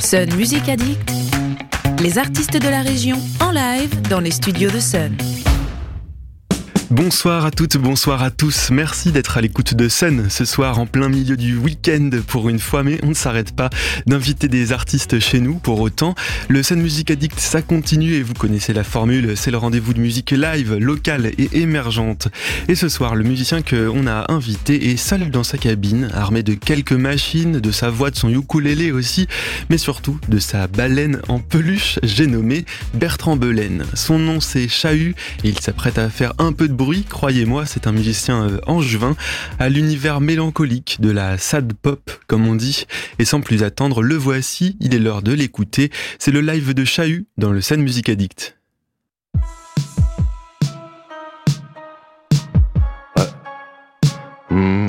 Sun Music Addict, les artistes de la région en live dans les studios de Sun. Bonsoir à toutes, bonsoir à tous. Merci d'être à l'écoute de Sun ce soir en plein milieu du week-end pour une fois, mais on ne s'arrête pas d'inviter des artistes chez nous pour autant. Le Sun Music Addict, ça continue et vous connaissez la formule, c'est le rendez-vous de musique live, locale et émergente. Et ce soir, le musicien qu'on a invité est seul dans sa cabine, armé de quelques machines, de sa voix, de son ukulélé aussi, mais surtout de sa baleine en peluche, j'ai nommé Bertrand Belaine. Son nom c'est Chahut et il s'apprête à faire un peu de bruit, croyez-moi, c'est un musicien euh, angevin à l'univers mélancolique de la sad pop, comme on dit. Et sans plus attendre, le voici, il est l'heure de l'écouter. C'est le live de Chahut dans le Scène Music Addict. Mmh.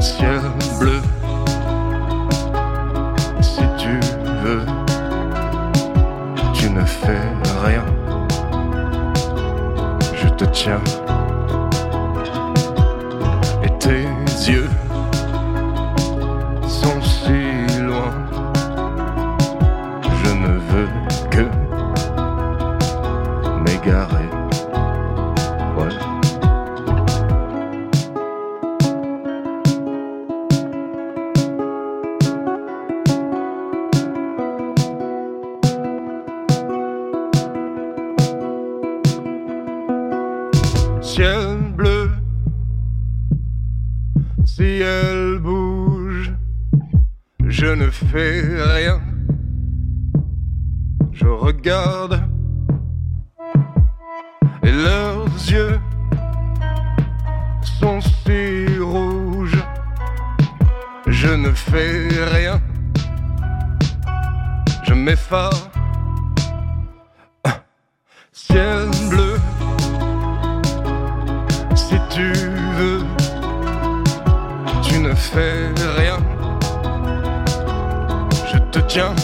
Ciel bleu, si tu veux, tu ne fais rien. Je te tiens. Et tes yeux sont si loin. Je ne veux que m'égarer. Ne fais rien. Je m'effare. Ciel bleu, si tu veux, tu ne fais rien. Je te tiens.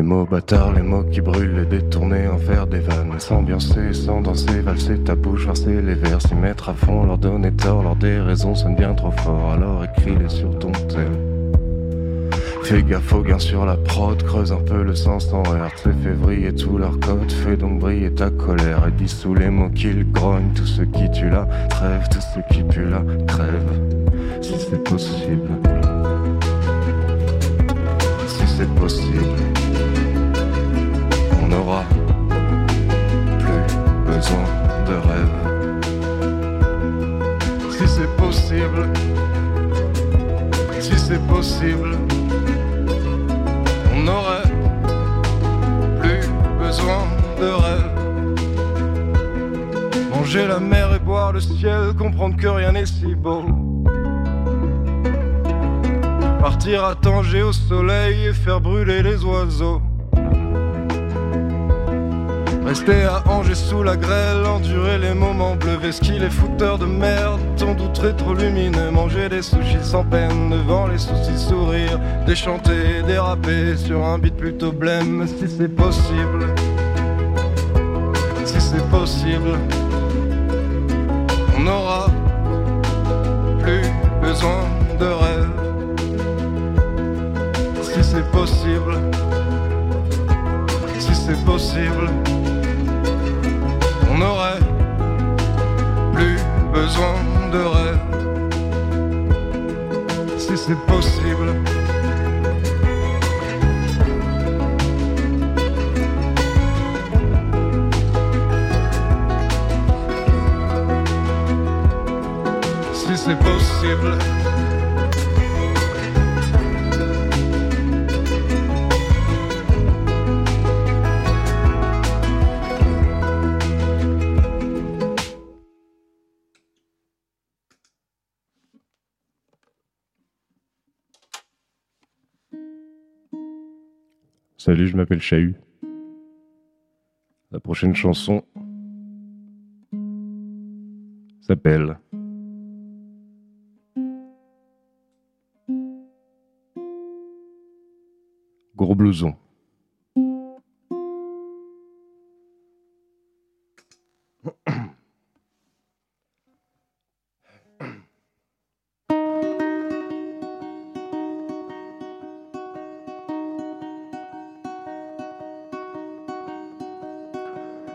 Les mots bâtards, les mots qui brûlent, les détourner, en des vannes, s'ambiancer, sans danser, valser ta bouche, farcer les vers, s'y mettre à fond, leur donner tort, leur des raisons sonnent bien trop fort, alors écris-les sur ton tel. Fais gaffe au gain sur la prod, creuse un peu le sens en l'air, c'est février tout leur code, fais donc briller ta colère et dissous les mots qu'ils grognent, tous ceux qui tuent la trêve, tous ceux qui puent la crève, si c'est possible c'est possible, on n'aura plus besoin de rêve. Si c'est possible, si c'est possible, on n'aurait plus besoin de rêve. Manger la mer et boire le ciel, comprendre que rien n'est si beau Partir à Tanger au soleil et faire brûler les oiseaux. Rester à Angers sous la grêle, endurer les moments bleus, vesquis les fouteurs de merde, ton doute trop lumineux, manger des sushis sans peine, devant les soucis sourire, déchanter, déraper sur un beat plutôt blême, si c'est possible, si c'est possible, on n'aura plus besoin de rêve, c'est possible, si c'est possible on n'aurait plus besoin de rêve. Si c'est possible. Si c'est possible. Salut, je m'appelle Chahut. La prochaine chanson s'appelle Gros blouson.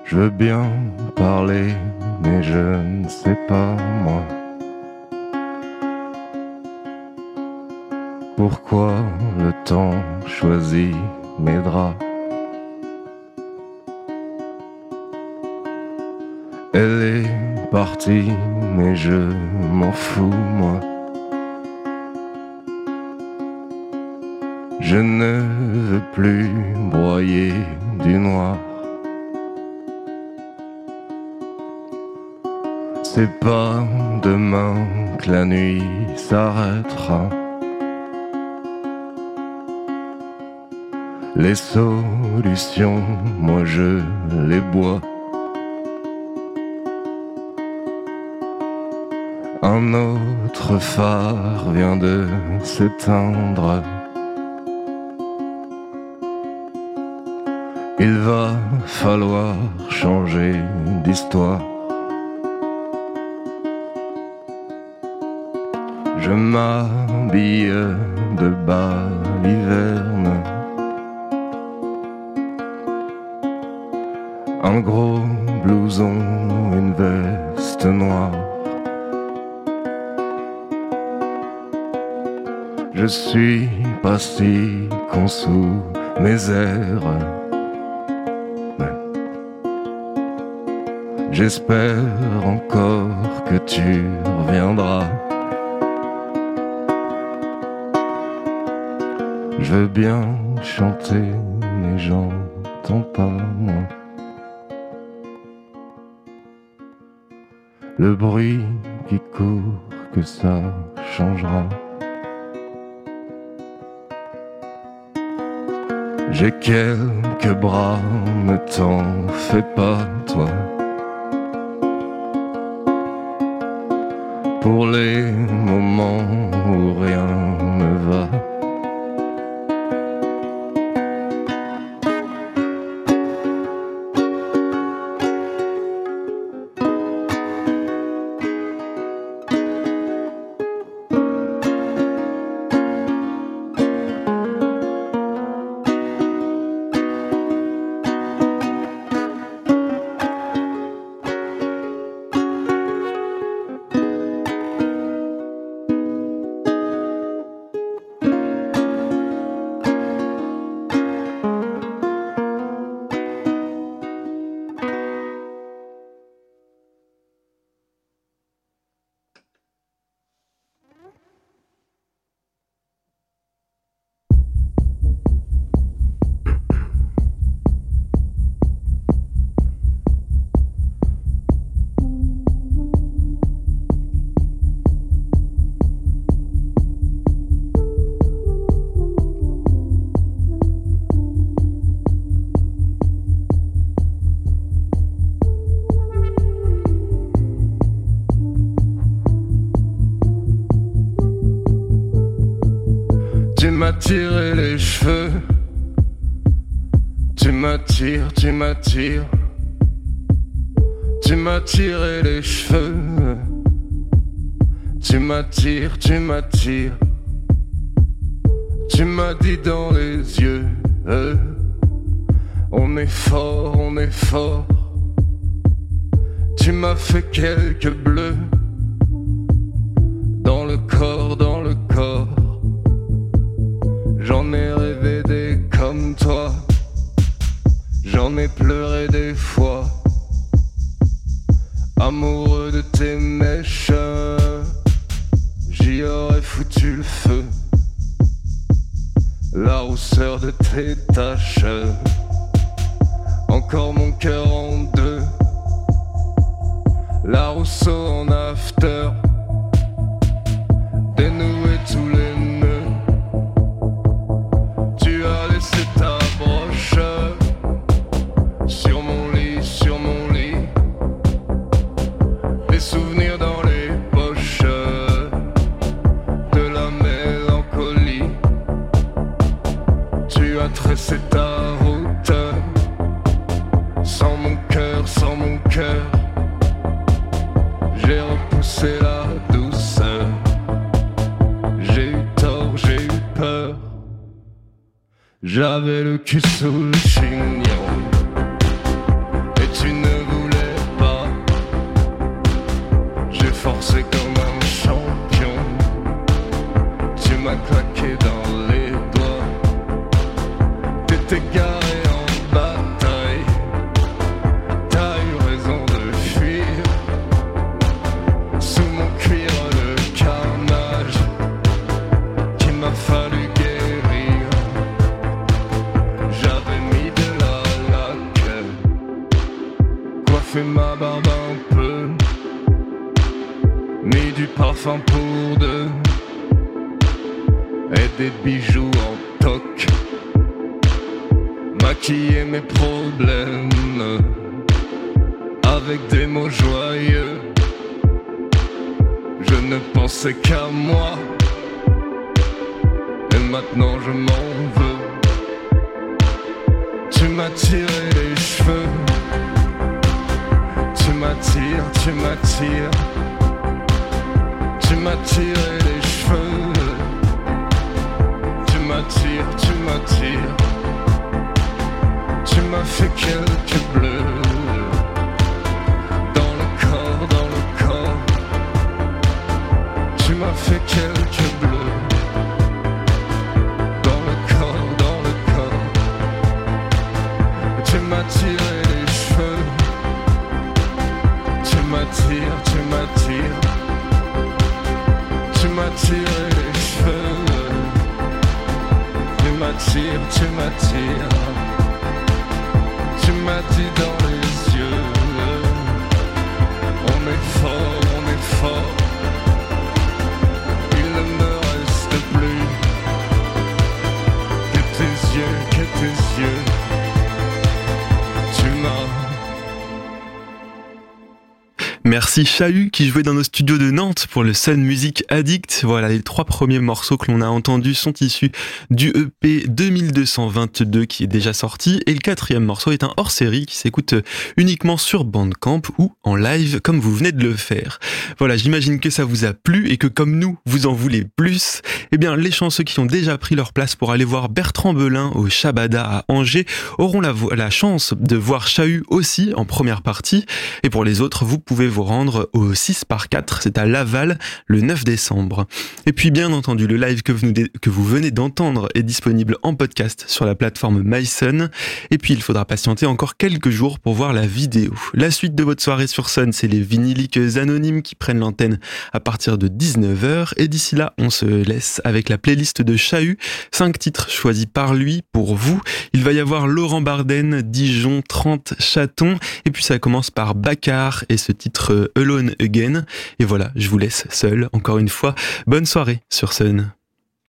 Je veux bien parler, mais je ne sais pas moi. Pourquoi le temps choisit mes draps? Elle est partie, mais je m'en fous, moi. Je ne veux plus broyer du noir. C'est pas demain que la nuit s'arrêtera. Les solutions, moi je les bois. Un autre phare vient de s'éteindre. Il va falloir changer d'histoire. Je m'habille de bas l'hiverne. Un gros blouson, une veste noire. Je suis pas si con sous mes airs. J'espère encore que tu reviendras. Je veux bien chanter, mais j'entends pas moi. Le bruit qui court, que ça changera. J'ai quelques bras, ne t'en fais pas, toi. Pour les moments où rien ne va. M'as tiré les cheveux. Tu m'attires, tu m'attires. Tu m'as tiré les cheveux. Tu m'attires, tu m'attires. Tu m'as dit dans les yeux. on est fort, on est fort. Tu m'as fait quelques bleus. Rousseau en after, J'avais le cul sous le chignon avec des mots joyeux. Je ne pensais qu'à moi, et maintenant je m'en veux. Tu m'as tiré les cheveux m'attires, tu m'attires, tu m'attires les cheveux, tu m'attires, tu m'attires, tu m'as fait quelques bleus. Merci Chahut qui jouait dans nos studios de Nantes pour le Sun Music Addict. Voilà, les trois premiers morceaux que l'on a entendus sont issus du EP 2222 qui est déjà sorti et le quatrième morceau est un hors-série qui s'écoute uniquement sur Bandcamp ou en live comme vous venez de le faire. Voilà, j'imagine que ça vous a plu et que comme nous, vous en voulez plus. Eh bien, les chanceux qui ont déjà pris leur place pour aller voir Bertrand Belin au Shabada à Angers auront la, chance de voir Chahut aussi en première partie et pour les autres, vous pouvez vous rendre au 6 par 4, c'est à Laval le 9 décembre. Et puis bien entendu, le live que vous, que vous venez d'entendre est disponible en podcast sur la plateforme MySun. Et puis il faudra patienter encore quelques jours pour voir la vidéo. La suite de votre soirée sur Sun, c'est les vinyliques anonymes qui prennent l'antenne à partir de 19h. Et d'ici là, on se laisse avec la playlist de Chahut, 5 titres choisis par lui pour vous. Il va y avoir Laurent Barden, Dijon, 30 chatons. Et puis ça commence par Baccar et ce titre Alone Again. Et voilà, je vous laisse seul encore une fois. Bonne soirée sur Sun.